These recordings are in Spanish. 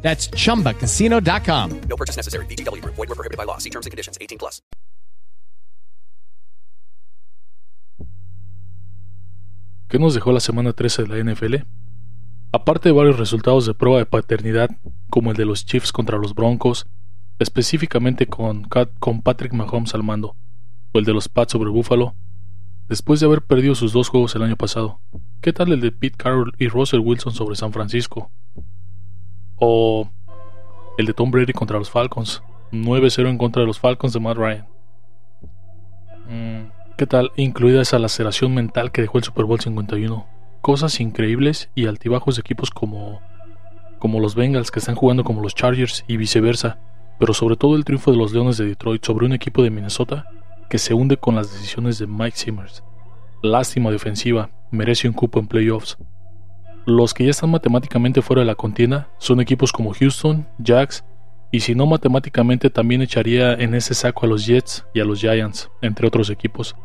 That's chumbacasino.com. No purchase necessary. BGW. Void were prohibited by law. See terms and conditions. 18 plus. ¿Qué nos dejó la semana 13 de la NFL? Aparte de varios resultados de prueba de paternidad, como el de los Chiefs contra los Broncos, específicamente con, con Patrick Mahomes al mando, o el de los Pats sobre Buffalo, después de haber perdido sus dos juegos el año pasado, ¿qué tal el de Pete Carroll y Russell Wilson sobre San Francisco? O el de Tom Brady contra los Falcons, 9-0 en contra de los Falcons de Matt Ryan. Mm, ¿Qué tal? Incluida esa laceración mental que dejó el Super Bowl 51. Cosas increíbles y altibajos de equipos como, como los Bengals que están jugando como los Chargers y viceversa. Pero sobre todo el triunfo de los Leones de Detroit sobre un equipo de Minnesota que se hunde con las decisiones de Mike Simmers. Lástima defensiva, merece un cupo en playoffs. Los que ya están matemáticamente fuera de la contienda son equipos como Houston, Jacks, y si no matemáticamente también echaría en ese saco a los Jets y a los Giants, entre otros equipos.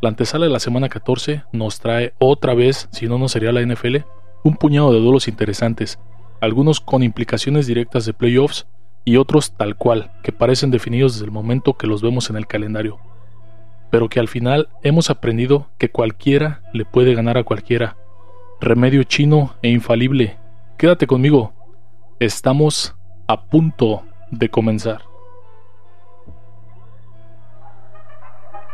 La antesala de la semana 14 nos trae otra vez, si no no sería la NFL, un puñado de duelos interesantes, algunos con implicaciones directas de playoffs y otros tal cual, que parecen definidos desde el momento que los vemos en el calendario. Pero que al final hemos aprendido que cualquiera le puede ganar a cualquiera. Remedio chino e infalible. Quédate conmigo. Estamos a punto de comenzar.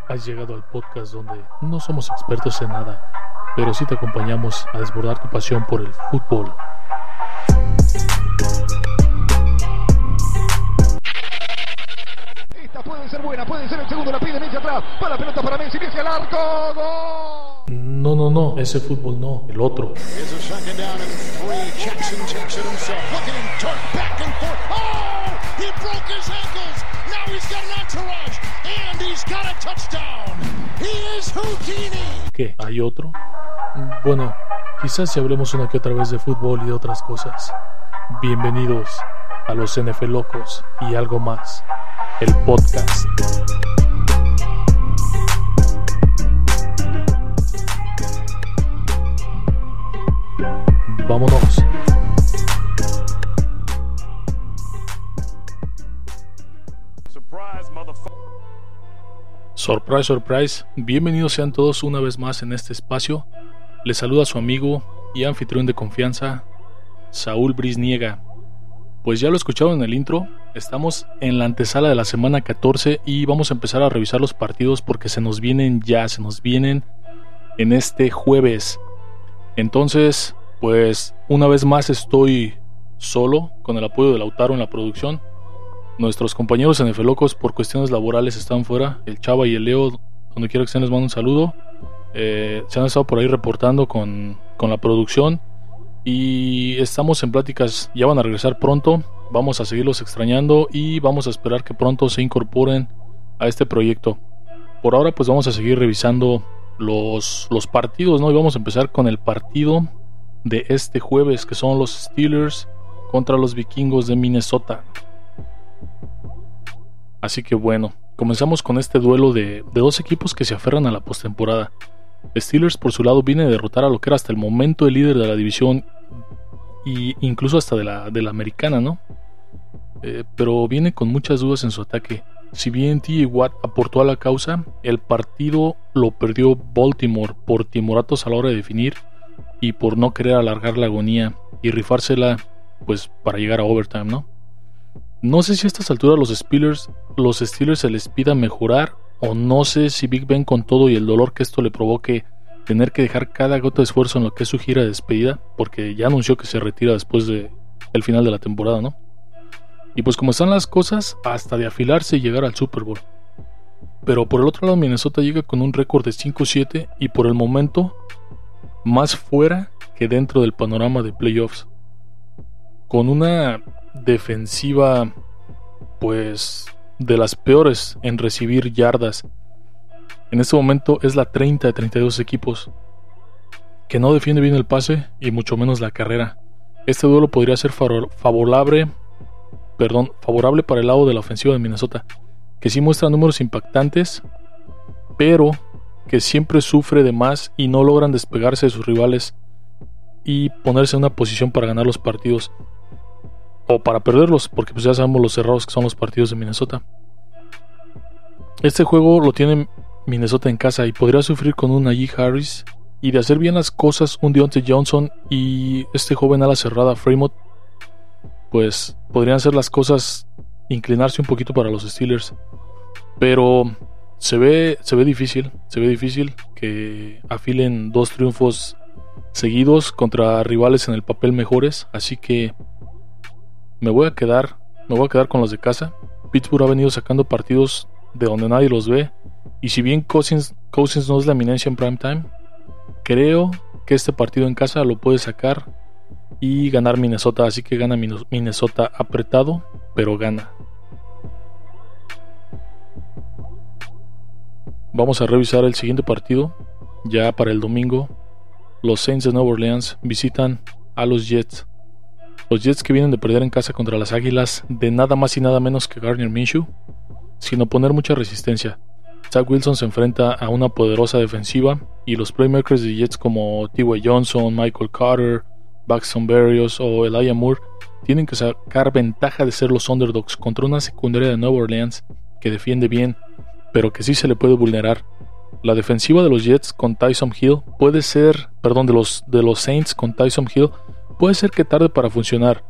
Has llegado al podcast donde no somos expertos en nada, pero sí te acompañamos a desbordar tu pasión por el fútbol. Puede ser buena, puede ser el segundo, la pide Messi atrás, para la pelota para Messi, Messi al arco, gol. No, no, no, ese fútbol no, el otro. ¿Qué? ¿Hay otro? Bueno, quizás si hablemos una que otra vez de fútbol y de otras cosas. Bienvenidos a los NFL Locos y algo más, el podcast. Vámonos. Surprise, surprise. Bienvenidos sean todos una vez más en este espacio. Les saluda su amigo y anfitrión de confianza, Saúl Brisniega. Pues ya lo escucharon en el intro, estamos en la antesala de la semana 14 y vamos a empezar a revisar los partidos porque se nos vienen ya, se nos vienen en este jueves. Entonces, pues una vez más estoy solo con el apoyo de Lautaro en la producción. Nuestros compañeros en Locos por cuestiones laborales están fuera. El Chava y el Leo, donde quiera que estén, les mando un saludo. Eh, se han estado por ahí reportando con, con la producción. Y estamos en pláticas, ya van a regresar pronto. Vamos a seguirlos extrañando y vamos a esperar que pronto se incorporen a este proyecto. Por ahora, pues vamos a seguir revisando los, los partidos, ¿no? Y vamos a empezar con el partido de este jueves, que son los Steelers contra los vikingos de Minnesota. Así que bueno, comenzamos con este duelo de, de dos equipos que se aferran a la postemporada. Steelers por su lado viene a derrotar a lo que era hasta el momento el líder de la división y incluso hasta de la, de la americana, ¿no? Eh, pero viene con muchas dudas en su ataque. Si bien T. Watt aportó a la causa, el partido lo perdió Baltimore por timoratos a la hora de definir y por no querer alargar la agonía y rifársela pues para llegar a overtime, ¿no? No sé si a estas alturas los Steelers, los Steelers se les pida mejorar o no sé si Big Ben con todo y el dolor que esto le provoque tener que dejar cada gota de esfuerzo en lo que es su gira de despedida, porque ya anunció que se retira después de el final de la temporada, ¿no? Y pues como están las cosas, hasta de afilarse y llegar al Super Bowl. Pero por el otro lado Minnesota llega con un récord de 5-7 y por el momento más fuera que dentro del panorama de playoffs. Con una defensiva pues de las peores en recibir yardas. En este momento es la 30 de 32 equipos, que no defiende bien el pase y mucho menos la carrera. Este duelo podría ser favorable, perdón, favorable para el lado de la ofensiva de Minnesota, que sí muestra números impactantes, pero que siempre sufre de más y no logran despegarse de sus rivales y ponerse en una posición para ganar los partidos o para perderlos, porque pues ya sabemos los cerrados que son los partidos de Minnesota. Este juego lo tiene Minnesota en casa y podría sufrir con un Najee Harris y de hacer bien las cosas un Deontay Johnson y este joven ala cerrada Fremont, pues podrían ser las cosas inclinarse un poquito para los Steelers. Pero se ve, se ve difícil, se ve difícil que afilen dos triunfos seguidos contra rivales en el papel mejores, así que me voy a quedar, me voy a quedar con los de casa. Pittsburgh ha venido sacando partidos de donde nadie los ve, y si bien Cousins, no es la eminencia en prime time, creo que este partido en casa lo puede sacar y ganar Minnesota, así que gana Minnesota apretado, pero gana. Vamos a revisar el siguiente partido, ya para el domingo, los Saints de Nueva Orleans visitan a los Jets. Los Jets que vienen de perder en casa contra las Águilas de nada más y nada menos que Gardner Minshew, sin oponer mucha resistencia. Zach Wilson se enfrenta a una poderosa defensiva y los playmakers de Jets como T.Y. Johnson, Michael Carter, Baxton Berrios o Elijah Moore tienen que sacar ventaja de ser los underdogs contra una secundaria de Nueva Orleans que defiende bien, pero que sí se le puede vulnerar la defensiva de los Jets con Tyson Hill puede ser, perdón, de los, de los Saints con Tyson Hill puede ser que tarde para funcionar.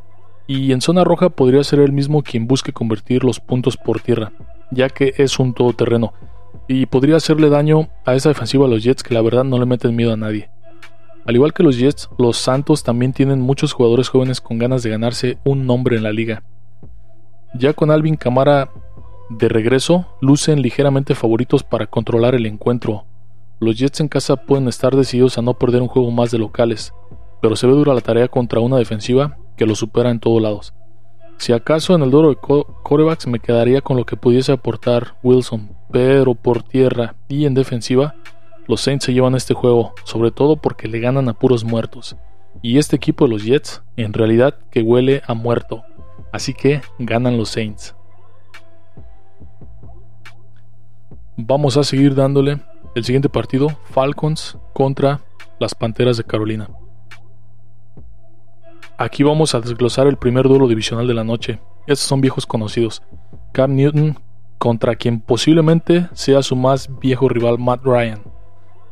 Y en zona roja podría ser él mismo quien busque convertir los puntos por tierra, ya que es un todoterreno. Y podría hacerle daño a esa defensiva de los Jets que la verdad no le meten miedo a nadie. Al igual que los Jets, los Santos también tienen muchos jugadores jóvenes con ganas de ganarse un nombre en la liga. Ya con Alvin Camara de regreso, lucen ligeramente favoritos para controlar el encuentro. Los Jets en casa pueden estar decididos a no perder un juego más de locales, pero se ve dura la tarea contra una defensiva que lo supera en todos lados. Si acaso en el duro de corebacks me quedaría con lo que pudiese aportar Wilson, pero por tierra y en defensiva, los Saints se llevan este juego, sobre todo porque le ganan a puros muertos. Y este equipo de los Jets, en realidad, que huele a muerto. Así que ganan los Saints. Vamos a seguir dándole el siguiente partido, Falcons contra las Panteras de Carolina. Aquí vamos a desglosar el primer duelo divisional de la noche. Estos son viejos conocidos. Cam Newton contra quien posiblemente sea su más viejo rival Matt Ryan.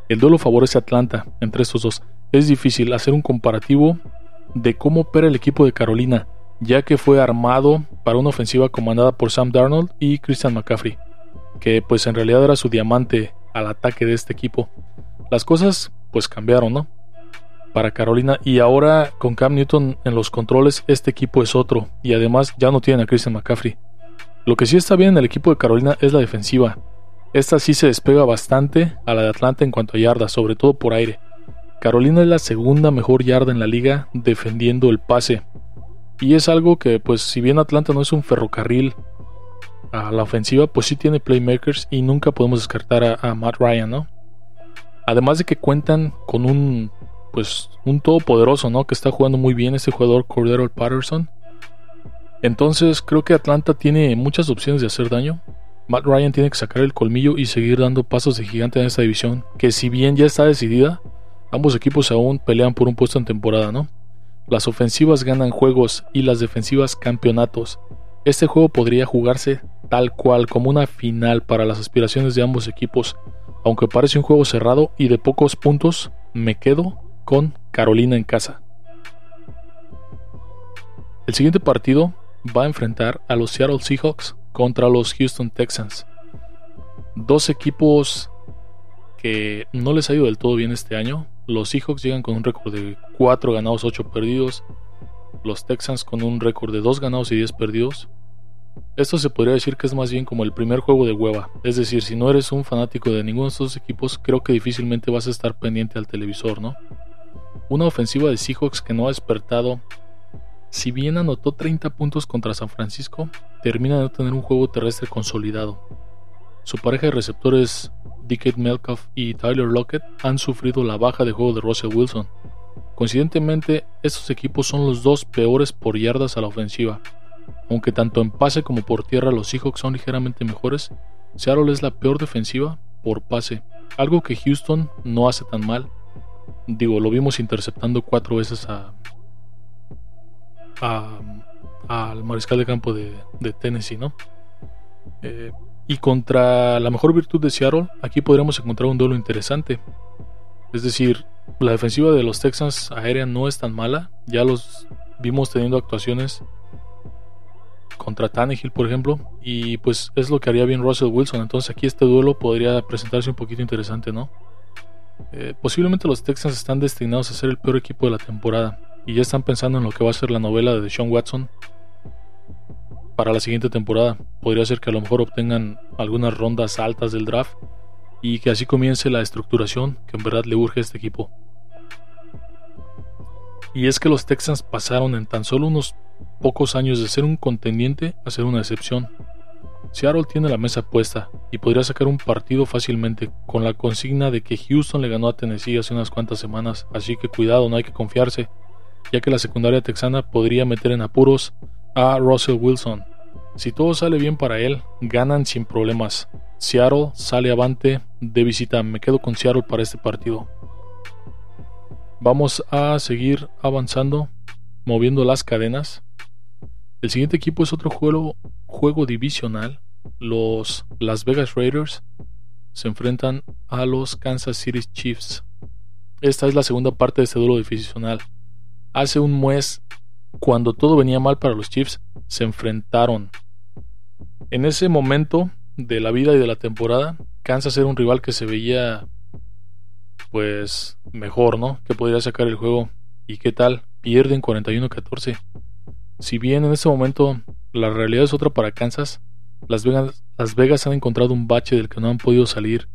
El duelo favorece a Atlanta entre estos dos. Es difícil hacer un comparativo de cómo opera el equipo de Carolina, ya que fue armado para una ofensiva comandada por Sam Darnold y Christian McCaffrey que pues en realidad era su diamante al ataque de este equipo. Las cosas pues cambiaron, ¿no? Para Carolina y ahora con Cam Newton en los controles este equipo es otro y además ya no tienen a Christian McCaffrey. Lo que sí está bien en el equipo de Carolina es la defensiva. Esta sí se despega bastante a la de Atlanta en cuanto a yardas, sobre todo por aire. Carolina es la segunda mejor yarda en la liga defendiendo el pase. Y es algo que pues si bien Atlanta no es un ferrocarril a la ofensiva, pues sí tiene playmakers y nunca podemos descartar a, Matt Ryan, ¿no? Además de que cuentan con un, pues, un todopoderoso, ¿no? Que está jugando muy bien este jugador Cordero Patterson. Entonces creo que Atlanta tiene muchas opciones de hacer daño. Matt Ryan tiene que sacar el colmillo y seguir dando pasos de gigante en esta división, que si bien ya está decidida, ambos equipos aún pelean por un puesto en temporada, ¿no? Las ofensivas ganan juegos y las defensivas campeonatos. Este juego podría jugarse tal cual como una final para las aspiraciones de ambos equipos. Aunque parece un juego cerrado y de pocos puntos, me quedo con Carolina en casa. El siguiente partido va a enfrentar a los Seattle Seahawks contra los Houston Texans. Dos equipos que no les ha ido del todo bien este año. Los Seahawks llegan con un récord de 4 ganados, 8 perdidos. Los Texans con un récord de 2 ganados y 10 perdidos. Esto se podría decir que es más bien como el primer juego de hueva, es decir, si no eres un fanático de ninguno de estos equipos, creo que difícilmente vas a estar pendiente al televisor, ¿no? Una ofensiva de Seahawks que no ha despertado si bien anotó 30 puntos contra San Francisco, termina de tener un juego terrestre consolidado. Su pareja de receptores, Dickett Melkoff y Tyler Lockett, han sufrido la baja de juego de Russell Wilson. Coincidentemente, estos equipos son los dos peores por yardas a la ofensiva. Aunque tanto en pase como por tierra los Seahawks son ligeramente mejores, Seattle es la peor defensiva por pase, algo que Houston no hace tan mal. Digo, lo vimos interceptando cuatro veces a, al mariscal de campo de, Tennessee, ¿no? Eh, y contra la mejor virtud de Seattle, aquí podríamos encontrar un duelo interesante. Es decir, la defensiva de los Texans aérea no es tan mala. Ya los vimos teniendo actuaciones contra Tannehill, por ejemplo. Y pues es lo que haría bien Russell Wilson. Entonces aquí este duelo podría presentarse un poquito interesante, ¿no? Eh, posiblemente los Texans están destinados a ser el peor equipo de la temporada y ya están pensando en lo que va a ser la novela de Sean Watson para la siguiente temporada. Podría ser que a lo mejor obtengan algunas rondas altas del draft y que así comience la estructuración que en verdad le urge a este equipo. Y es que los Texans pasaron en tan solo unos pocos años de ser un contendiente a ser una excepción. Seattle tiene la mesa puesta y podría sacar un partido fácilmente con la consigna de que Houston le ganó a Tennessee hace unas cuantas semanas, así que cuidado, no hay que confiarse ya que la secundaria texana podría meter en apuros a Russell Wilson. Si todo sale bien para él, ganan sin problemas. Seattle sale avante de visita. Me quedo con Seattle para este partido. Vamos a seguir avanzando, moviendo las cadenas. El siguiente equipo es otro juego, juego divisional. Los Las Vegas Raiders se enfrentan a los Kansas City Chiefs. Esta es la segunda parte de este duelo divisional hace un mes, cuando todo venía mal para los Chiefs, se enfrentaron. En ese momento de la vida y de la temporada, Kansas era un rival que se veía pues mejor, ¿no? Que podría sacar el juego. ¿Y qué tal? Pierden 41-14. Si bien en ese momento la realidad es otra para Kansas, Las Vegas, Las Vegas han encontrado un bache del que no han podido salir.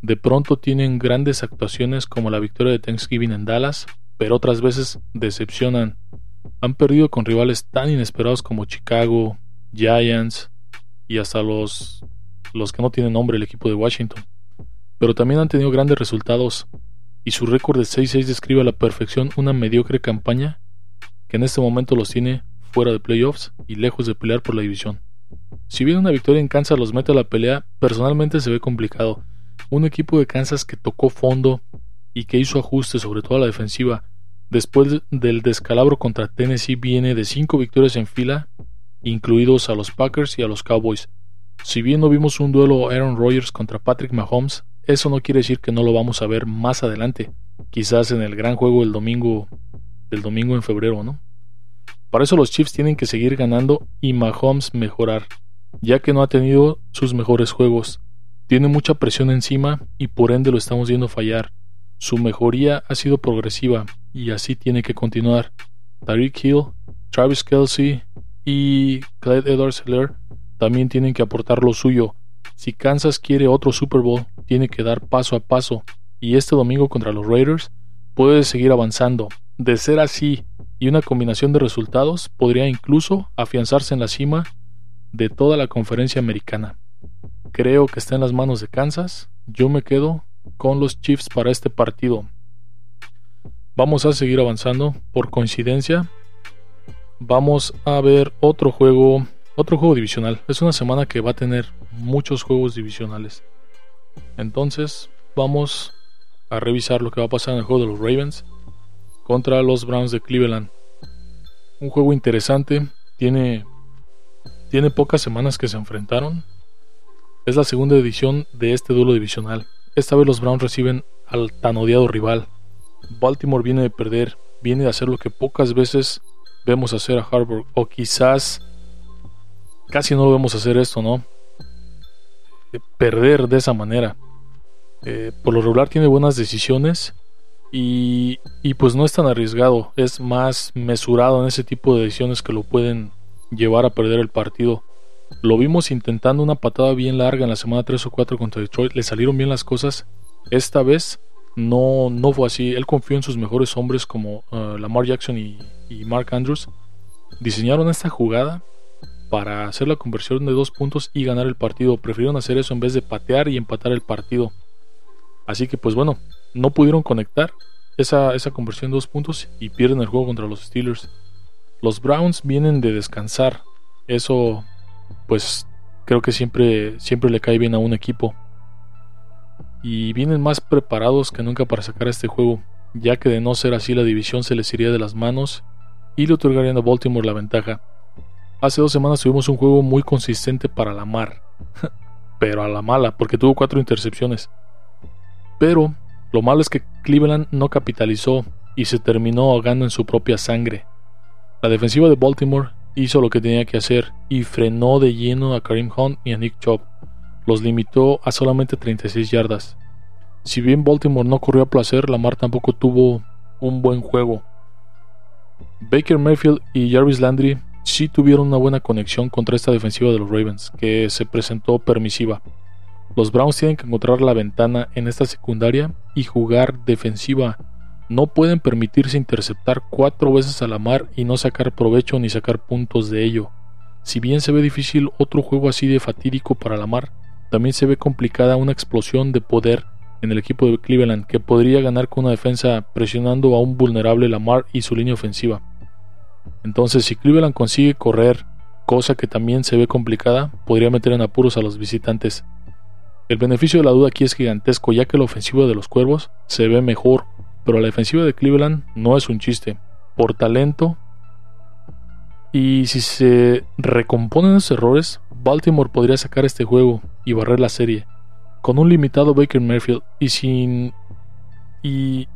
De pronto tienen grandes actuaciones como la victoria de Thanksgiving en Dallas, pero otras veces decepcionan. Han perdido con rivales tan inesperados como Chicago, Giants y hasta los, los que no tienen nombre, el equipo de Washington. Pero también han tenido grandes resultados y su récord de 6-6 describe a la perfección una mediocre campaña que en este momento los tiene fuera de playoffs y lejos de pelear por la división. Si bien una victoria en Kansas los mete a la pelea, personalmente se ve complicado. Un equipo de Kansas que tocó fondo y que hizo ajustes sobre todo a la defensiva Después del descalabro contra Tennessee viene de cinco victorias en fila, incluidos a los Packers y a los Cowboys. Si bien no vimos un duelo Aaron Rodgers contra Patrick Mahomes, eso no quiere decir que no lo vamos a ver más adelante, quizás en el gran juego del domingo del domingo en febrero, ¿no? Para eso los Chiefs tienen que seguir ganando y Mahomes mejorar, ya que no ha tenido sus mejores juegos. Tiene mucha presión encima y por ende lo estamos viendo fallar. Su mejoría ha sido progresiva y así tiene que continuar. Tariq Hill, Travis Kelsey y Clyde Edwards Hiller también tienen que aportar lo suyo. Si Kansas quiere otro Super Bowl, tiene que dar paso a paso y este domingo contra los Raiders puede seguir avanzando. De ser así y una combinación de resultados, podría incluso afianzarse en la cima de toda la conferencia americana. Creo que está en las manos de Kansas. Yo me quedo con los Chiefs para este partido. Vamos a seguir avanzando. Por coincidencia, vamos a ver otro juego, otro juego divisional. Es una semana que va a tener muchos juegos divisionales. Entonces, vamos a revisar lo que va a pasar en el juego de los Ravens contra los Browns de Cleveland. Un juego interesante. Tiene, tiene pocas semanas que se enfrentaron. Es la segunda edición de este duelo divisional. Esta vez los Browns reciben al tan odiado rival. Baltimore viene de perder, viene de hacer lo que pocas veces vemos hacer a Harvard, o quizás casi no lo vemos hacer esto, ¿no? perder de esa manera. Eh, por lo regular tiene buenas decisiones y, y pues no es tan arriesgado, es más mesurado en ese tipo de decisiones que lo pueden llevar a perder el partido. Lo vimos intentando una patada bien larga en la semana 3 o 4 contra Detroit. Le salieron bien las cosas. Esta vez no, no fue así. Él confió en sus mejores hombres como uh, Lamar Jackson y, Mark Andrews. diseñaron esta jugada para hacer la conversión de dos puntos y ganar el partido. Prefirieron hacer eso en vez de patear y empatar el partido. Así que pues bueno, no pudieron conectar esa, esa conversión de dos puntos y pierden el juego contra los Steelers. Los Browns vienen de descansar. Eso pues creo que siempre, siempre le cae bien a un equipo. Y vienen más preparados que nunca para sacar este juego, ya que de no ser así la división se les iría de las manos y le otorgarían a Baltimore la ventaja. Hace dos semanas tuvimos un juego muy consistente para la mar, pero a la mala, porque tuvo cuatro intercepciones. Pero lo malo es que Cleveland no capitalizó y se terminó ahogando en su propia sangre. La defensiva de Baltimore hizo lo que tenía que hacer y frenó de lleno a Karim Hunt y a Nick Chubb. Los limitó a solamente 36 yardas. Si bien Baltimore no corrió a placer, Lamar tampoco tuvo un buen juego. Baker Mayfield y Jarvis Landry sí tuvieron una buena conexión contra esta defensiva de los Ravens, que se presentó permisiva. Los Browns tienen que encontrar la ventana en esta secundaria y jugar defensiva no pueden permitirse interceptar cuatro veces a la mar y no sacar provecho ni sacar puntos de ello. Si bien se ve difícil otro juego así de fatídico para la mar, también se ve complicada una explosión de poder en el equipo de Cleveland que podría ganar con una defensa presionando a un vulnerable Lamar y su línea ofensiva. Entonces, si Cleveland consigue correr, cosa que también se ve complicada, podría meter en apuros a los visitantes. El beneficio de la duda aquí es gigantesco, ya que la ofensiva de los Cuervos se ve mejor pero la defensiva de Cleveland no es un chiste. Por talento y si se recomponen esos errores, Baltimore podría sacar este juego y barrer la serie. Con un limitado Baker Mayfield y sin... Y...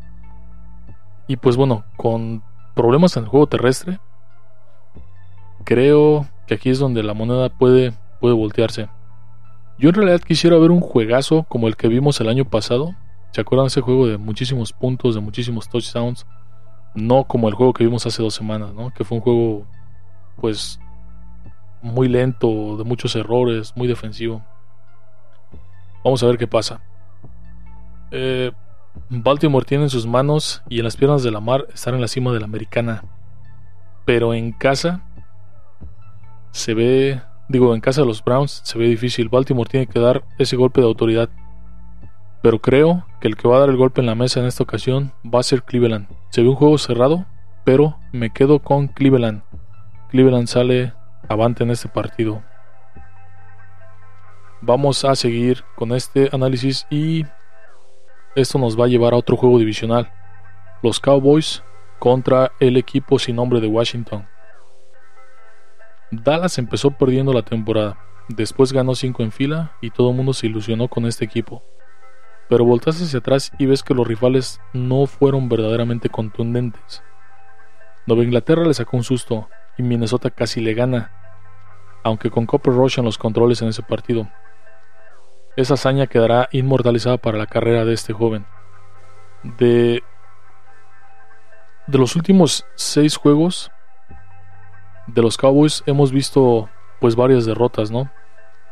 Y pues bueno, con problemas en el juego terrestre, creo que aquí es donde la moneda puede, puede voltearse. Yo en realidad quisiera ver un juegazo como el que vimos el año pasado, ¿Se acuerdan ese juego de muchísimos puntos, de muchísimos touchdowns? No como el juego que vimos hace dos semanas, ¿no? Que fue un juego, pues, muy lento, de muchos errores, muy defensivo. Vamos a ver qué pasa. Eh, Baltimore tiene en sus manos y en las piernas de la mar estar en la cima de la americana. Pero en casa se ve, digo, en casa de los Browns se ve difícil. Baltimore tiene que dar ese golpe de autoridad pero creo que el que va a dar el golpe en la mesa en esta ocasión va a ser Cleveland. Se ve un juego cerrado, pero me quedo con Cleveland. Cleveland sale avante en este partido. Vamos a seguir con este análisis y esto nos va a llevar a otro juego divisional. Los Cowboys contra el equipo sin nombre de Washington. Dallas empezó perdiendo la temporada, después ganó 5 en fila y todo el mundo se ilusionó con este equipo pero voltas hacia atrás y ves que los rivales no fueron verdaderamente contundentes. Nueva Inglaterra le sacó un susto y Minnesota casi le gana, aunque con Copper Rush en los controles en ese partido. Esa hazaña quedará inmortalizada para la carrera de este joven. De, de los últimos seis juegos de los Cowboys hemos visto pues varias derrotas, ¿no?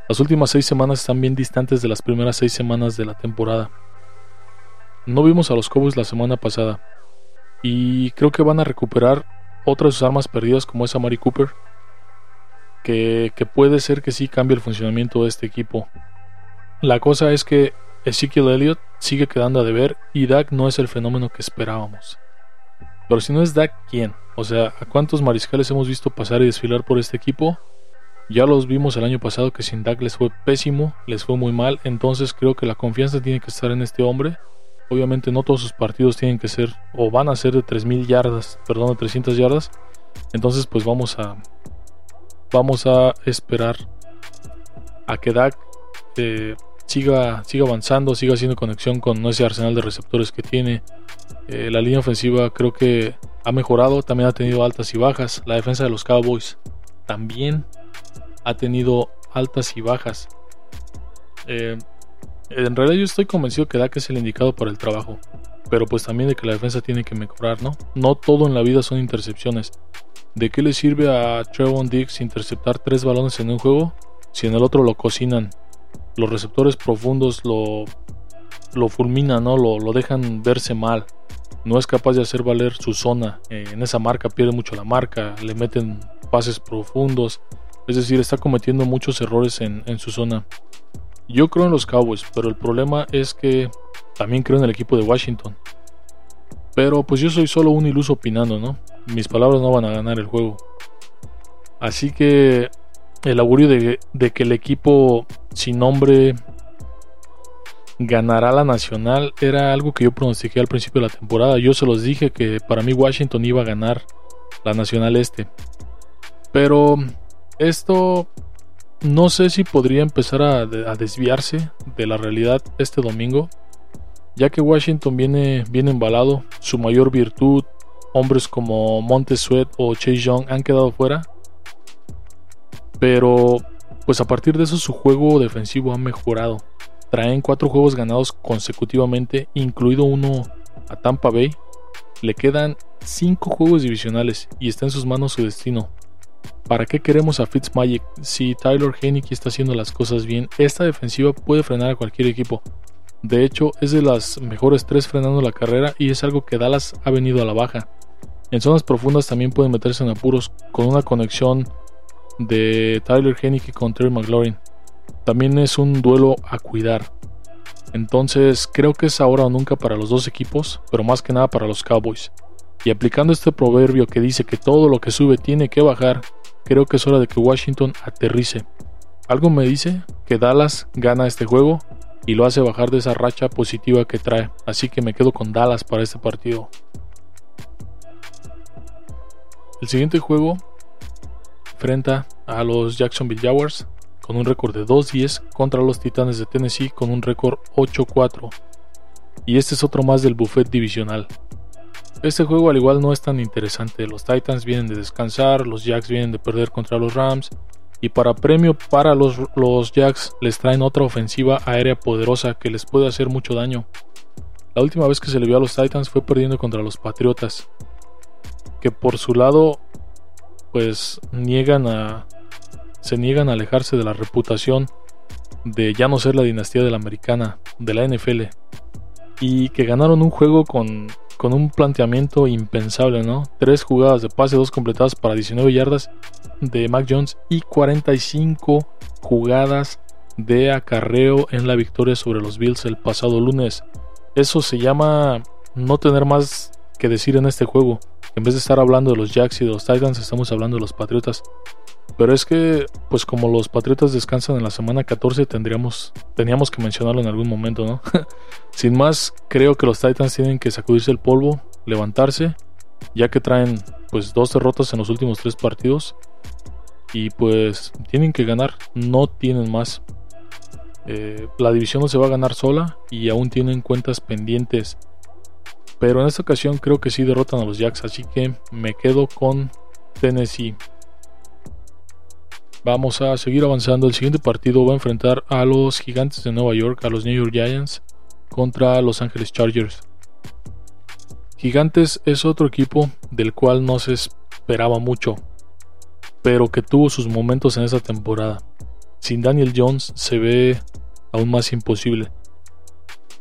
Las últimas seis semanas están bien distantes de las primeras seis semanas de la temporada. No vimos a los Cowboys la semana pasada. Y creo que van a recuperar otras sus armas perdidas como esa Mari Cooper. Que, que puede ser que sí cambie el funcionamiento de este equipo. La cosa es que Ezekiel Elliott sigue quedando a deber y Dak no es el fenómeno que esperábamos. Pero si no es Dak, ¿quién? O sea, ¿a cuántos mariscales hemos visto pasar y desfilar por este equipo? Ya los vimos el año pasado que sin Dak les fue pésimo, les fue muy mal, entonces creo que la confianza tiene que estar en este hombre. Obviamente no todos sus partidos tienen que ser o van a ser de 3000 yardas, perdón, de 300 yardas. Entonces pues vamos a vamos a esperar a que Dak eh, siga, siga avanzando, siga haciendo conexión con ese arsenal de receptores que tiene. Eh, la línea ofensiva creo que ha mejorado, también ha tenido altas y bajas. La defensa de los Cowboys también ha tenido altas y bajas. Eh, en realidad yo estoy convencido que Dak es el indicado para el trabajo, pero pues también de que la defensa tiene que mejorar, ¿no? No todo en la vida son intercepciones. ¿De qué le sirve a Trevon Diggs interceptar tres balones en un juego si en el otro lo cocinan? Los receptores profundos lo, lo fulminan, ¿no? Lo, lo dejan verse mal. No es capaz de hacer valer su zona. Eh, en esa marca pierde mucho la marca. Le meten pases profundos. Es decir, está cometiendo muchos errores en, en su zona. Yo creo en los Cowboys, pero el problema es que también creo en el equipo de Washington. Pero pues yo soy solo un iluso opinando, ¿no? Mis palabras no van a ganar el juego. Así que el augurio de, que el equipo sin nombre ganará la nacional era algo que yo pronostiqué al principio de la temporada. Yo se los dije que para mí Washington iba a ganar la nacional este. Pero esto no sé si podría empezar a, desviarse de la realidad este domingo ya que Washington viene bien embalado, su mayor virtud, hombres como Montez o Chase Young han quedado fuera, pero pues a partir de eso su juego defensivo ha mejorado. Traen cuatro juegos ganados consecutivamente, incluido uno a Tampa Bay. Le quedan cinco juegos divisionales y está en sus manos su destino. ¿Para qué queremos a Fitzmagic? Si Tyler Heineke está haciendo las cosas bien, esta defensiva puede frenar a cualquier equipo. De hecho, es de las mejores tres frenando la carrera y es algo que Dallas ha venido a la baja. En zonas profundas también pueden meterse en apuros con una conexión de Tyler Henneke con Terry McLaurin. También es un duelo a cuidar. Entonces creo que es ahora o nunca para los dos equipos, pero más que nada para los Cowboys. Y aplicando este proverbio que dice que todo lo que sube tiene que bajar, creo que es hora de que Washington aterrice. Algo me dice que Dallas gana este juego y lo hace bajar de esa racha positiva que trae. Así que me quedo con Dallas para este partido. El siguiente juego enfrenta a los Jacksonville Jaguars con un récord de 2-10 contra los Titanes de Tennessee con un récord 8-4. Y este es otro más del buffet divisional. Este juego al igual no es tan interesante. Los Titans vienen de descansar, los Jacks vienen de perder contra los Rams y para premio para los, los Jacks les traen otra ofensiva aérea poderosa que les puede hacer mucho daño. La última vez que se le vio a los Titans fue perdiendo contra los Patriotas, que por su lado pues niegan a se niegan a alejarse de la reputación de ya no ser la dinastía de la americana de la NFL y que ganaron un juego con con un planteamiento impensable, ¿no? Tres jugadas de pase, dos completadas para 19 yardas de Mac Jones y 45 jugadas de acarreo en la victoria sobre los Bills el pasado lunes. Eso se llama no tener más que decir en este juego. En vez de estar hablando de los Jacks y de los Titans, estamos hablando de los Patriotas. Pero es que, pues como los Patriotas descansan en la semana 14, tendríamos, teníamos que mencionarlo en algún momento, ¿no? Sin más, creo que los Titans tienen que sacudirse el polvo, levantarse, ya que traen pues dos derrotas en los últimos tres partidos. Y pues tienen que ganar, no tienen más. Eh, la división no se va a ganar sola y aún tienen cuentas pendientes. Pero en esta ocasión creo que sí derrotan a los Jacks, así que me quedo con Tennessee. Vamos a seguir avanzando. El siguiente partido va a enfrentar a los Gigantes de Nueva York, a los New York Giants, contra Los Angeles Chargers. Gigantes es otro equipo del cual no se esperaba mucho, pero que tuvo sus momentos en esta temporada. Sin Daniel Jones se ve aún más imposible.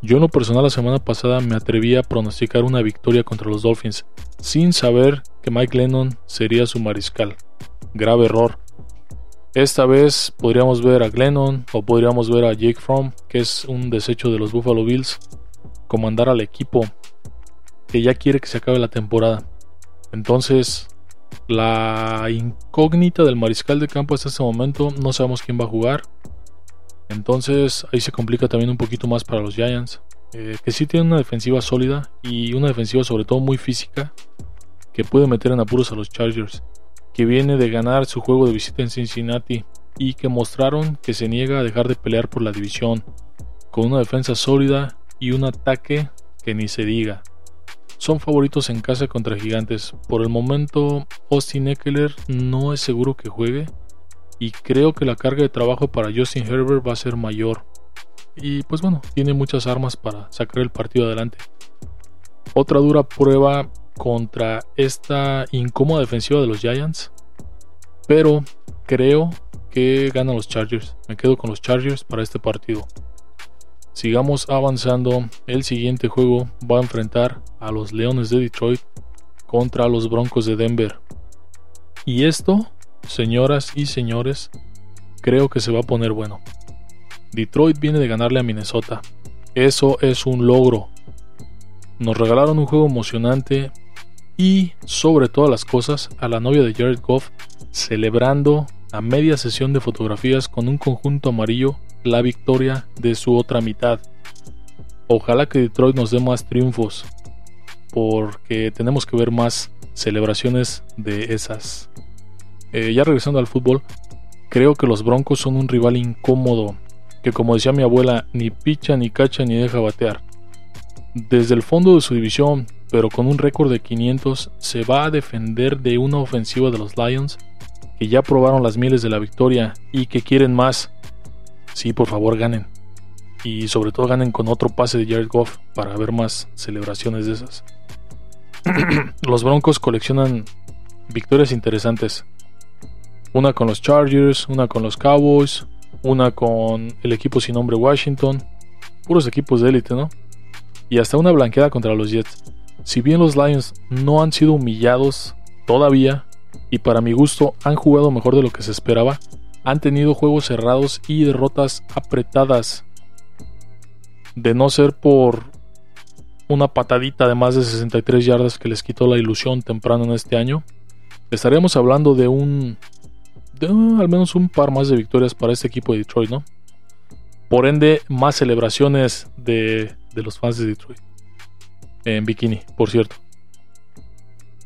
Yo en lo personal la semana pasada me atreví a pronosticar una victoria contra los Dolphins, sin saber que Mike Lennon sería su mariscal. Grave error. Esta vez podríamos ver a Glennon o podríamos ver a Jake Fromm, que es un desecho de los Buffalo Bills, comandar al equipo que ya quiere que se acabe la temporada. Entonces, la incógnita del mariscal de campo hasta este momento, no sabemos quién va a jugar. Entonces, ahí se complica también un poquito más para los Giants, eh, que sí tienen una defensiva sólida y una defensiva sobre todo muy física, que puede meter en apuros a los Chargers que viene de ganar su juego de visita en Cincinnati y que mostraron que se niega a dejar de pelear por la división, con una defensa sólida y un ataque que ni se diga. Son favoritos en casa contra Gigantes. Por el momento, Austin Eckler no es seguro que juegue y creo que la carga de trabajo para Justin Herbert va a ser mayor. Y pues bueno, tiene muchas armas para sacar el partido adelante. Otra dura prueba contra esta incómoda defensiva de los Giants. Pero creo que ganan los Chargers. Me quedo con los Chargers para este partido. Sigamos avanzando. El siguiente juego va a enfrentar a los Leones de Detroit contra los Broncos de Denver. Y esto señoras y señores, creo que se va a poner bueno. Detroit viene de ganarle a Minnesota. Eso es un logro. Nos regalaron un juego emocionante y, sobre todas las cosas, a la novia de Jared Goff celebrando a media sesión de fotografías con un conjunto amarillo la victoria de su otra mitad. Ojalá que Detroit nos dé más triunfos, porque tenemos que ver más celebraciones de esas. Eh, ya regresando al fútbol, creo que los Broncos son un rival incómodo, que como decía mi abuela, ni picha, ni cacha, ni deja batear. Desde el fondo de su división, pero con un récord de 500, se va a defender de una ofensiva de los Lions que ya probaron las miles de la victoria y que quieren más. Sí, por favor, ganen. Y sobre todo ganen con otro pase de Jared Goff para ver más celebraciones de esas. los Broncos coleccionan victorias interesantes. Una con los Chargers, una con los Cowboys, una con el equipo sin nombre Washington. Puros equipos de élite, ¿no? Y hasta una blanqueada contra los Jets. Si bien los Lions no han sido humillados todavía, y para mi gusto han jugado mejor de lo que se esperaba, han tenido juegos cerrados y derrotas apretadas. De no ser por una patadita de más de 63 yardas que les quitó la ilusión temprano en este año, estaríamos hablando de un. De al menos un par más de victorias para este equipo de Detroit, ¿no? Por ende, más celebraciones de, de los fans de Detroit. En bikini, por cierto.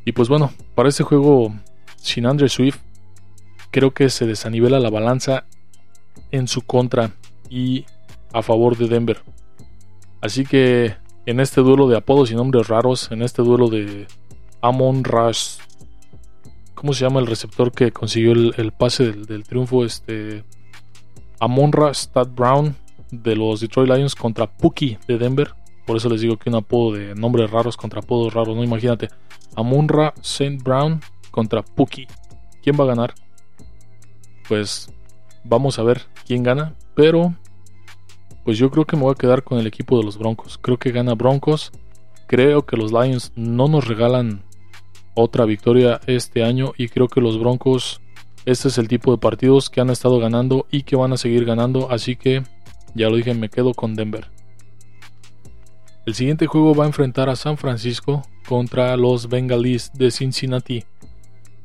Y pues bueno, para este juego sin Andrew Swift, creo que se desanivela la balanza en su contra y a favor de Denver. Así que en este duelo de apodos y nombres raros, en este duelo de Amon Rush, ¿cómo se llama el receptor que consiguió el, pase del, triunfo? Este Amon Rush Brown de los Detroit Lions contra Pookie de Denver. Por eso les digo que un apodo de nombres raros contra apodos raros, ¿no? Imagínate. Amunra St. Brown contra Puki. ¿Quién va a ganar? Pues vamos a ver quién gana. Pero pues yo creo que me voy a quedar con el equipo de los Broncos. Creo que gana Broncos. Creo que los Lions no nos regalan otra victoria este año. Y creo que los Broncos, este es el tipo de partidos que han estado ganando y que van a seguir ganando. Así que, ya lo dije, me quedo con Denver. El siguiente juego va a enfrentar a San Francisco contra los Bengalis de Cincinnati.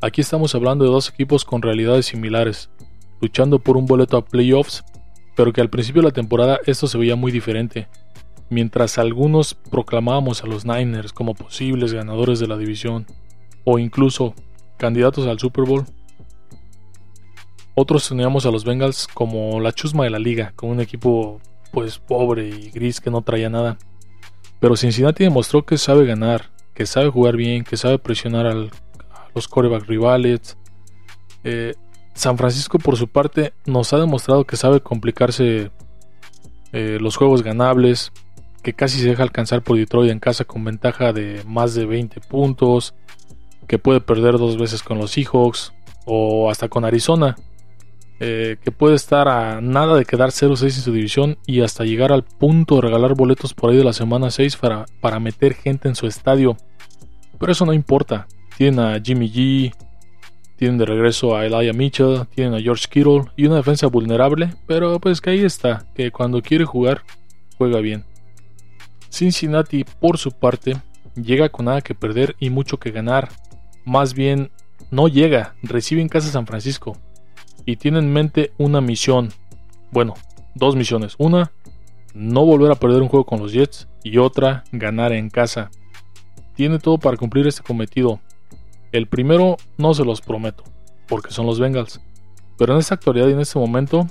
Aquí estamos hablando de dos equipos con realidades similares, luchando por un boleto a playoffs, pero que al principio de la temporada esto se veía muy diferente. Mientras algunos proclamábamos a los Niners como posibles ganadores de la división, o incluso candidatos al Super Bowl, otros teníamos a los Bengals como la chusma de la liga, con un equipo pues pobre y gris que no traía nada. Pero Cincinnati demostró que sabe ganar, que sabe jugar bien, que sabe presionar al los coreback rivales. Eh, San Francisco, por su parte, nos ha demostrado que sabe complicarse eh, los juegos ganables, que casi se deja alcanzar por Detroit en casa con ventaja de más de 20 puntos, que puede perder dos veces con los Seahawks o hasta con Arizona, eh, que puede estar a nada de quedar 0-6 en su división y hasta llegar al punto de regalar boletos por ahí de la semana 6 para, para meter gente en su estadio. Pero eso no importa, tienen a Jimmy G, tienen de regreso a Elijah Mitchell, tienen a George Kittle y una defensa vulnerable, pero pues que ahí está, que cuando quiere jugar, juega bien. Cincinnati, por su parte, llega con nada que perder y mucho que ganar. Más bien, no llega, recibe en casa San Francisco y tiene en mente una misión. Bueno, dos misiones. Una, no volver a perder un juego con los Jets y otra, ganar en casa. Tiene todo para cumplir este cometido, el primero no se los prometo, porque son los Bengals. Pero en esta actualidad y en este momento,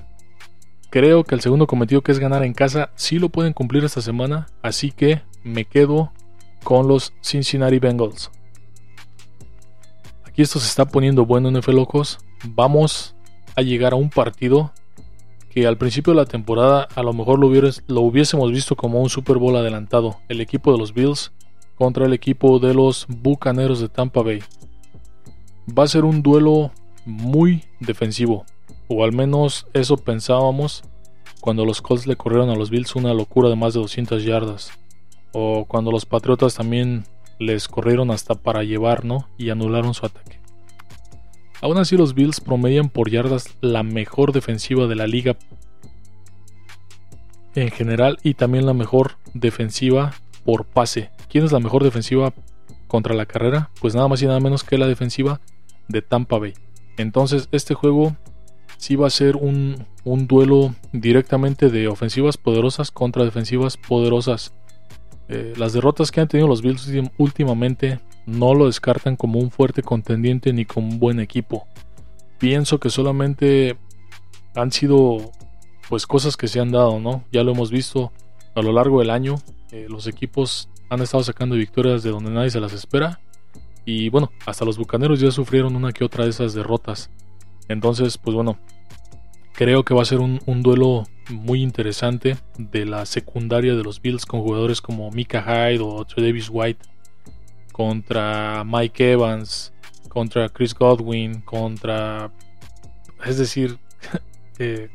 creo que el segundo cometido que es ganar en casa sí lo pueden cumplir esta semana, así que me quedo con los Cincinnati Bengals. Aquí esto se está poniendo bueno en F Locos. Vamos a llegar a un partido que al principio de la temporada a lo mejor lo, lo hubiésemos visto como un Super Bowl adelantado. El equipo de los Bills contra el equipo de los Bucaneros de Tampa Bay va a ser un duelo muy defensivo, o al menos eso pensábamos cuando los Colts le corrieron a los Bills una locura de más de 200 yardas, o cuando los Patriotas también les corrieron hasta para llevar, ¿no? Y anularon su ataque. Aún así los Bills promedian por yardas la mejor defensiva de la liga en general y también la mejor defensiva por pase. ¿Quién es la mejor defensiva contra la carrera? Pues nada más y nada menos que la defensiva de Tampa Bay. Entonces este juego sí va a ser un, un duelo directamente de ofensivas poderosas contra defensivas poderosas. Eh, las derrotas que han tenido los Bills últimamente no lo descartan como un fuerte contendiente ni como un buen equipo. Pienso que solamente han sido pues cosas que se han dado, ¿no? Ya lo hemos visto a lo largo del año. Eh, los equipos han estado sacando victorias de donde nadie se las espera. Y bueno, hasta los Bucaneros ya sufrieron una que otra de esas derrotas. Entonces, pues bueno, creo que va a ser un, duelo muy interesante de la secundaria de los Bills con jugadores como Mika Hyde o Davis White contra Mike Evans, contra Chris Godwin, contra... Es decir, eh,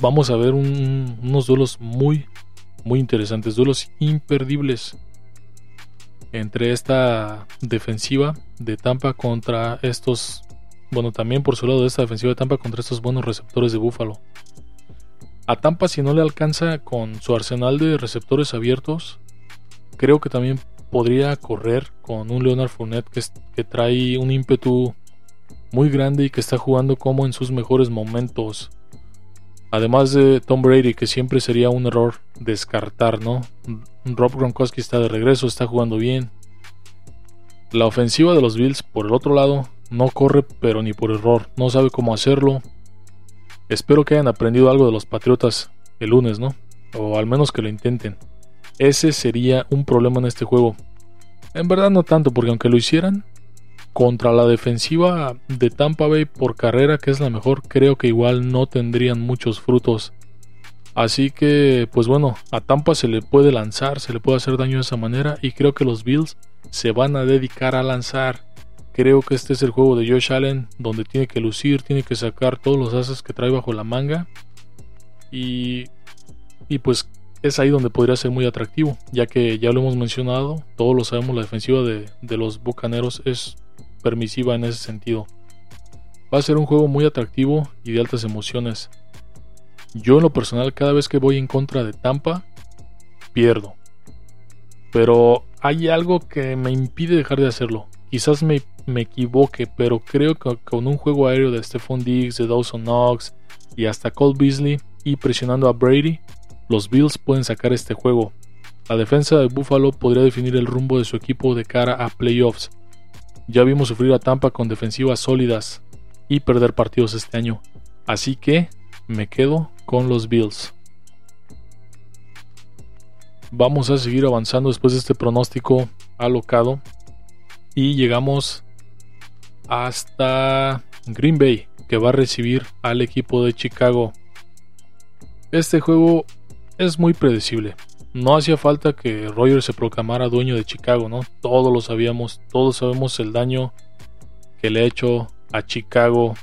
vamos a ver unos duelos muy, muy interesantes, duelos imperdibles entre esta defensiva de Tampa contra estos, bueno, también por su lado de esta defensiva de Tampa contra estos buenos receptores de Buffalo. A Tampa si no le alcanza con su arsenal de receptores abiertos, creo que también podría correr con un Leonard Fournette que, que trae un ímpetu muy grande y que está jugando como en sus mejores momentos. Además de Tom Brady, que siempre sería un error descartar, ¿no? Rob Gronkowski está de regreso, está jugando bien. La ofensiva de los Bills, por el otro lado, no corre, pero ni por error, no sabe cómo hacerlo. Espero que hayan aprendido algo de los Patriotas el lunes, ¿no? O al menos que lo intenten. Ese sería un problema en este juego. En verdad no tanto, porque aunque lo hicieran, contra la defensiva de Tampa Bay por carrera, que es la mejor, creo que igual no tendrían muchos frutos. Así que, pues bueno, a Tampa se le puede lanzar, se le puede hacer daño de esa manera y creo que los Bills se van a dedicar a lanzar. Creo que este es el juego de Josh Allen donde tiene que lucir, tiene que sacar todos los ases que trae bajo la manga. Y, y pues es ahí donde podría ser muy atractivo, ya que ya lo hemos mencionado, todos lo sabemos, la defensiva de, los Bucaneros es permisiva en ese sentido. Va a ser un juego muy atractivo y de altas emociones. Yo en lo personal cada vez que voy en contra de Tampa, pierdo. Pero hay algo que me impide dejar de hacerlo. Quizás me, me equivoque, pero creo que con un juego aéreo de Stephon Diggs, de Dawson Knox y hasta Cole Beasley y presionando a Brady, los Bills pueden sacar este juego. La defensa de Buffalo podría definir el rumbo de su equipo de cara a playoffs. Ya vimos sufrir a Tampa con defensivas sólidas y perder partidos este año. Así que me quedo con los Bills. Vamos a seguir avanzando después de este pronóstico alocado. Y llegamos hasta Green Bay, que va a recibir al equipo de Chicago. Este juego es muy predecible. No hacía falta que Rogers se proclamara dueño de Chicago, ¿no? Todos lo sabíamos, todos sabemos el daño que le ha hecho a Chicago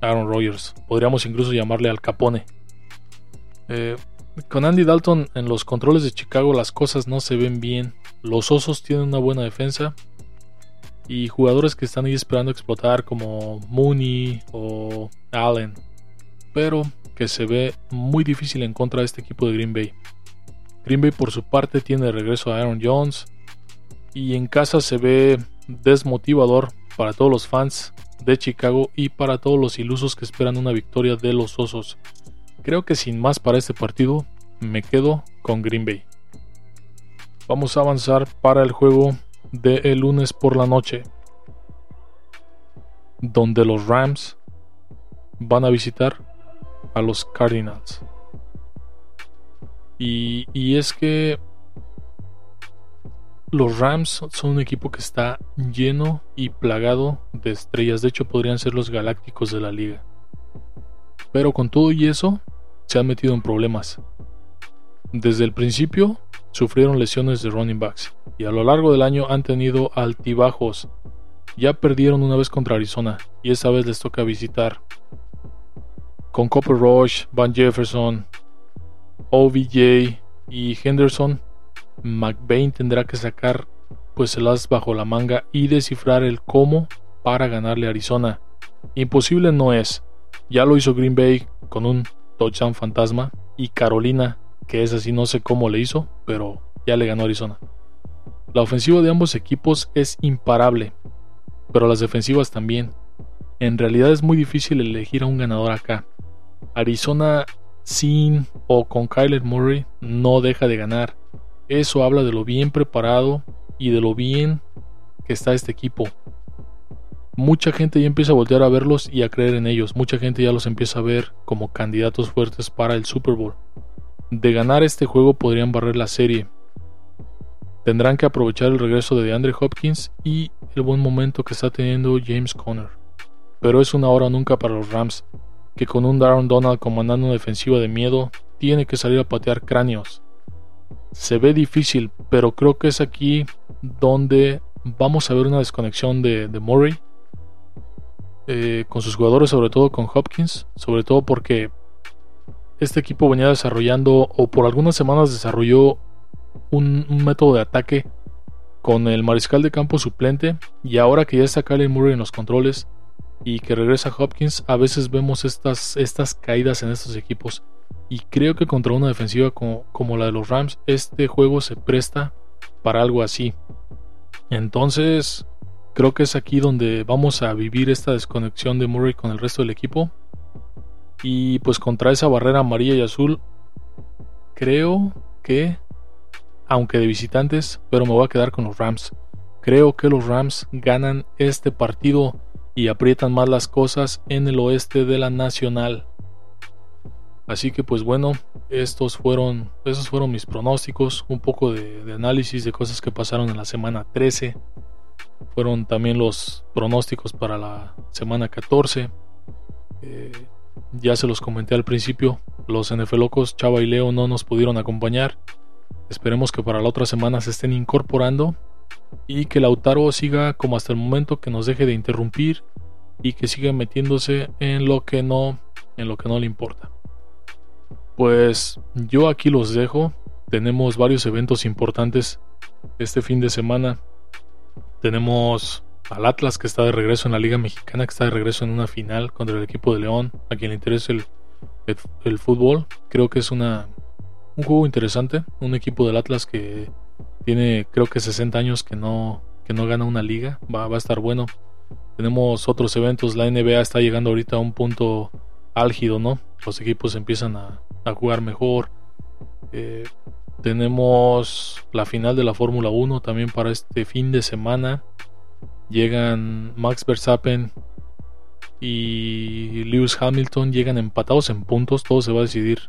Aaron Rodgers. Podríamos incluso llamarle al Capone. Eh, con Andy Dalton en los controles de Chicago las cosas no se ven bien. Los Osos tienen una buena defensa y jugadores que están ahí esperando explotar como Mooney o Allen. Pero que se ve muy difícil en contra de este equipo de Green Bay. Green Bay por su parte tiene de regreso a Aaron Jones y en casa se ve desmotivador para todos los fans de Chicago y para todos los ilusos que esperan una victoria de los Osos. Creo que sin más para este partido me quedo con Green Bay. Vamos a avanzar para el juego de el lunes por la noche, donde los Rams van a visitar a los Cardinals. Y, y, es que los Rams son un equipo que está lleno y plagado de estrellas. De hecho, podrían ser los galácticos de la liga. Pero con todo y eso, se han metido en problemas. Desde el principio, sufrieron lesiones de running backs. Y a lo largo del año han tenido altibajos. Ya perdieron una vez contra Arizona. Y esta vez les toca visitar con Copper Rush, Van Jefferson, OBJ y Henderson, McBain tendrá que sacar pues el as bajo la manga y descifrar el cómo para ganarle a Arizona. Imposible no es. Ya lo hizo Green Bay con un touchdown fantasma y Carolina, que es así no sé cómo le hizo, pero ya le ganó Arizona. La ofensiva de ambos equipos es imparable, pero las defensivas también. En realidad es muy difícil elegir a un ganador acá. Arizona sin o con Kyler Murray no deja de ganar. Eso habla de lo bien preparado y de lo bien que está este equipo. Mucha gente ya empieza a voltear a verlos y a creer en ellos. Mucha gente ya los empieza a ver como candidatos fuertes para el Super Bowl. De ganar este juego podrían barrer la serie. Tendrán que aprovechar el regreso de DeAndre Hopkins y el buen momento que está teniendo James Conner. Pero es una hora nunca para los Rams, que con un Darren Donald comandando una defensiva de miedo, tiene que salir a patear cráneos. Se ve difícil, pero creo que es aquí donde vamos a ver una desconexión de, Murray eh, con sus jugadores, sobre todo con Hopkins, sobre todo porque este equipo venía desarrollando o por algunas semanas desarrolló un, método de ataque con el mariscal de campo suplente y ahora que ya está Kyler Murray en los controles y que regresa Hopkins, a veces vemos estas, estas caídas en estos equipos y creo que contra una defensiva como, como la de los Rams, este juego se presta para algo así. Entonces, creo que es aquí donde vamos a vivir esta desconexión de Murray con el resto del equipo. Y pues contra esa barrera amarilla y azul, creo que, aunque de visitantes, pero me voy a quedar con los Rams. Creo que los Rams ganan este partido y aprietan más las cosas en el oeste de la Nacional. Así que pues bueno, estos fueron, esos fueron mis pronósticos, un poco de, análisis de cosas que pasaron en la semana 13. Fueron también los pronósticos para la semana 14. Eh, ya se los comenté al principio, los NFL locos Chava y Leo no nos pudieron acompañar. Esperemos que para la otra semana se estén incorporando y que Lautaro siga como hasta el momento, que nos deje de interrumpir y que siga metiéndose en lo que no, en lo que no le importa. Pues yo aquí los dejo. Tenemos varios eventos importantes este fin de semana. Tenemos al Atlas que está de regreso en la Liga Mexicana, que está de regreso en una final contra el equipo de León, a quien le interesa el, el, fútbol. Creo que es una, un juego interesante. Un equipo del Atlas que tiene creo que 60 años que no, que no gana una liga. Va, va a estar bueno. Tenemos otros eventos. La NBA está llegando ahorita a un punto álgido, ¿no? Los equipos empiezan a, a jugar mejor. Eh, tenemos la final de la Fórmula 1 también para este fin de semana. Llegan Max Verstappen y Lewis Hamilton. Llegan empatados en puntos. Todo se va a decidir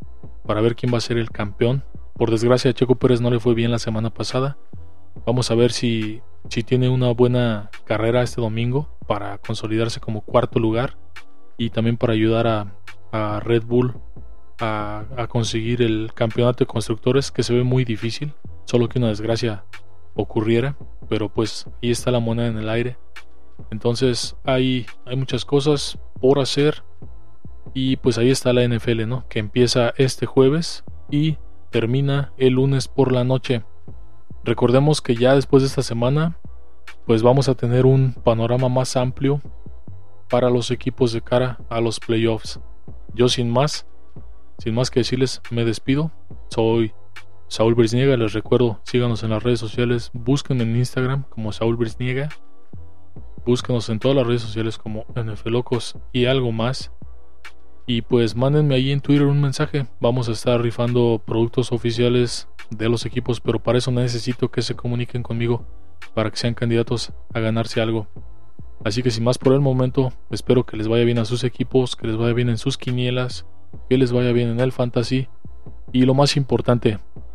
para ver quién va a ser el campeón. Por desgracia, a Checo Pérez no le fue bien la semana pasada. Vamos a ver si, si tiene una buena carrera este domingo para consolidarse como cuarto lugar y también para ayudar a, a Red Bull a, conseguir el campeonato de constructores que se ve muy difícil, solo que una desgracia ocurriera, pero pues ahí está la moneda en el aire. Entonces hay, hay muchas cosas por hacer y pues ahí está la NFL, ¿no? Que empieza este jueves y termina el lunes por la noche. Recordemos que ya después de esta semana pues vamos a tener un panorama más amplio para los equipos de cara a los playoffs. Yo sin más sin más que decirles, me despido. Soy Saúl Brisniega. Les recuerdo, síganos en las redes sociales. Busquen en Instagram como Saúl Brisniega. Búsquenos en todas las redes sociales como NFLocos y algo más. Y pues mándenme ahí en Twitter un mensaje. Vamos a estar rifando productos oficiales de los equipos, pero para eso necesito que se comuniquen conmigo para que sean candidatos a ganarse algo. Así que sin más por el momento, espero que les vaya bien a sus equipos, que les vaya bien en sus quinielas que les vaya bien en el fantasy y lo más importante,